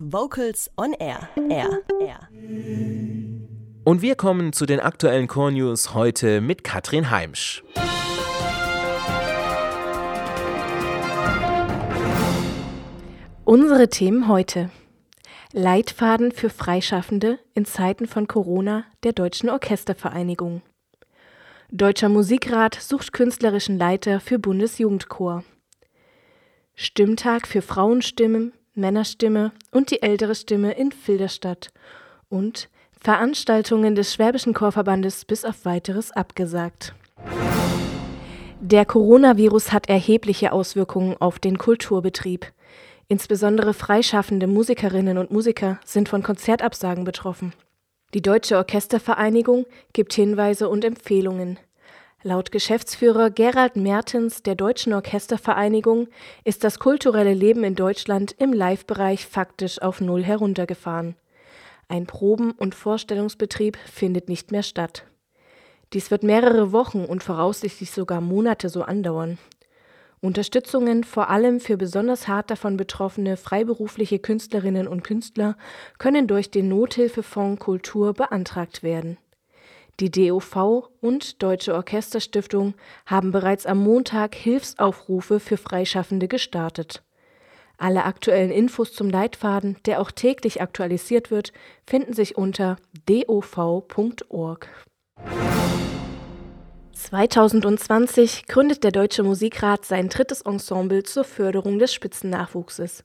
Vocals on Air. Air. Air. Und wir kommen zu den aktuellen Core News heute mit Katrin Heimsch. Unsere Themen heute. Leitfaden für Freischaffende in Zeiten von Corona der Deutschen Orchestervereinigung. Deutscher Musikrat sucht künstlerischen Leiter für Bundesjugendchor. Stimmtag für Frauenstimmen Männerstimme und die ältere Stimme in Filderstadt und Veranstaltungen des Schwäbischen Chorverbandes bis auf weiteres abgesagt. Der Coronavirus hat erhebliche Auswirkungen auf den Kulturbetrieb. Insbesondere freischaffende Musikerinnen und Musiker sind von Konzertabsagen betroffen. Die Deutsche Orchestervereinigung gibt Hinweise und Empfehlungen. Laut Geschäftsführer Gerald Mertens der Deutschen Orchestervereinigung ist das kulturelle Leben in Deutschland im Live-Bereich faktisch auf Null heruntergefahren. Ein Proben- und Vorstellungsbetrieb findet nicht mehr statt. Dies wird mehrere Wochen und voraussichtlich sogar Monate so andauern. Unterstützungen vor allem für besonders hart davon betroffene freiberufliche Künstlerinnen und Künstler können durch den Nothilfefonds Kultur beantragt werden. Die DOV und Deutsche Orchesterstiftung haben bereits am Montag Hilfsaufrufe für Freischaffende gestartet. Alle aktuellen Infos zum Leitfaden, der auch täglich aktualisiert wird, finden sich unter dov.org. 2020 gründet der Deutsche Musikrat sein drittes Ensemble zur Förderung des Spitzennachwuchses.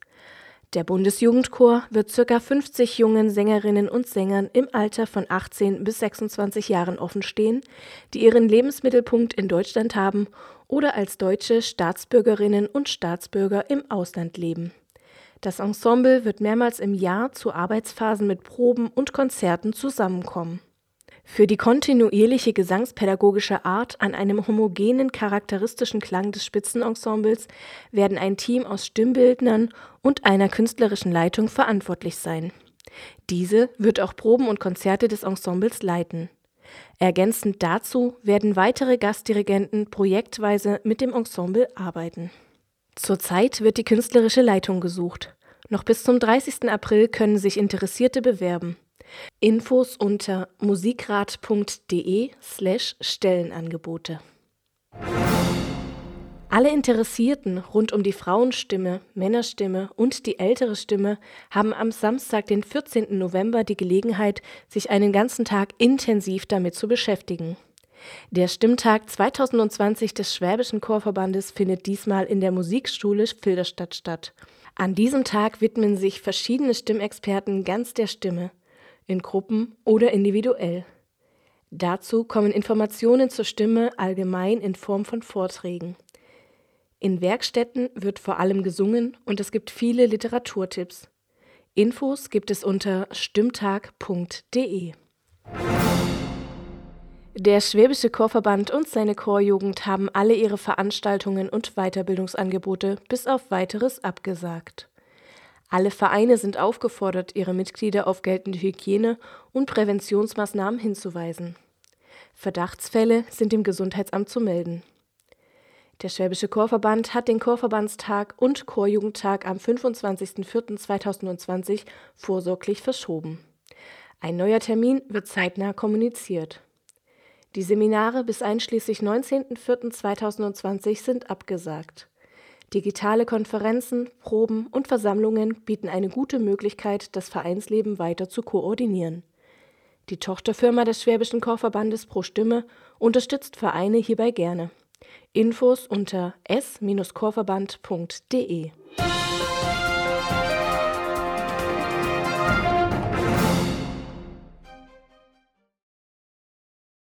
Der Bundesjugendchor wird ca. 50 jungen Sängerinnen und Sängern im Alter von 18 bis 26 Jahren offenstehen, die ihren Lebensmittelpunkt in Deutschland haben oder als deutsche Staatsbürgerinnen und Staatsbürger im Ausland leben. Das Ensemble wird mehrmals im Jahr zu Arbeitsphasen mit Proben und Konzerten zusammenkommen für die kontinuierliche gesangspädagogische Art an einem homogenen charakteristischen Klang des Spitzenensembles werden ein Team aus Stimmbildnern und einer künstlerischen Leitung verantwortlich sein. Diese wird auch Proben und Konzerte des Ensembles leiten. Ergänzend dazu werden weitere Gastdirigenten projektweise mit dem Ensemble arbeiten. Zurzeit wird die künstlerische Leitung gesucht. Noch bis zum 30. April können sich Interessierte bewerben. Infos unter musikrat.de slash Stellenangebote. Alle Interessierten rund um die Frauenstimme, Männerstimme und die ältere Stimme haben am Samstag, den 14. November, die Gelegenheit, sich einen ganzen Tag intensiv damit zu beschäftigen. Der Stimmtag 2020 des Schwäbischen Chorverbandes findet diesmal in der Musikschule Filderstadt statt. An diesem Tag widmen sich verschiedene Stimmexperten ganz der Stimme in Gruppen oder individuell. Dazu kommen Informationen zur Stimme allgemein in Form von Vorträgen. In Werkstätten wird vor allem gesungen und es gibt viele Literaturtipps. Infos gibt es unter stimmtag.de. Der Schwäbische Chorverband und seine Chorjugend haben alle ihre Veranstaltungen und Weiterbildungsangebote bis auf weiteres abgesagt. Alle Vereine sind aufgefordert, ihre Mitglieder auf geltende Hygiene- und Präventionsmaßnahmen hinzuweisen. Verdachtsfälle sind dem Gesundheitsamt zu melden. Der Schwäbische Chorverband hat den Chorverbandstag und Chorjugendtag am 25.04.2020 vorsorglich verschoben. Ein neuer Termin wird zeitnah kommuniziert. Die Seminare bis einschließlich 19.04.2020 sind abgesagt. Digitale Konferenzen, Proben und Versammlungen bieten eine gute Möglichkeit, das Vereinsleben weiter zu koordinieren. Die Tochterfirma des Schwäbischen Chorverbandes Pro Stimme unterstützt Vereine hierbei gerne. Infos unter s-chorverband.de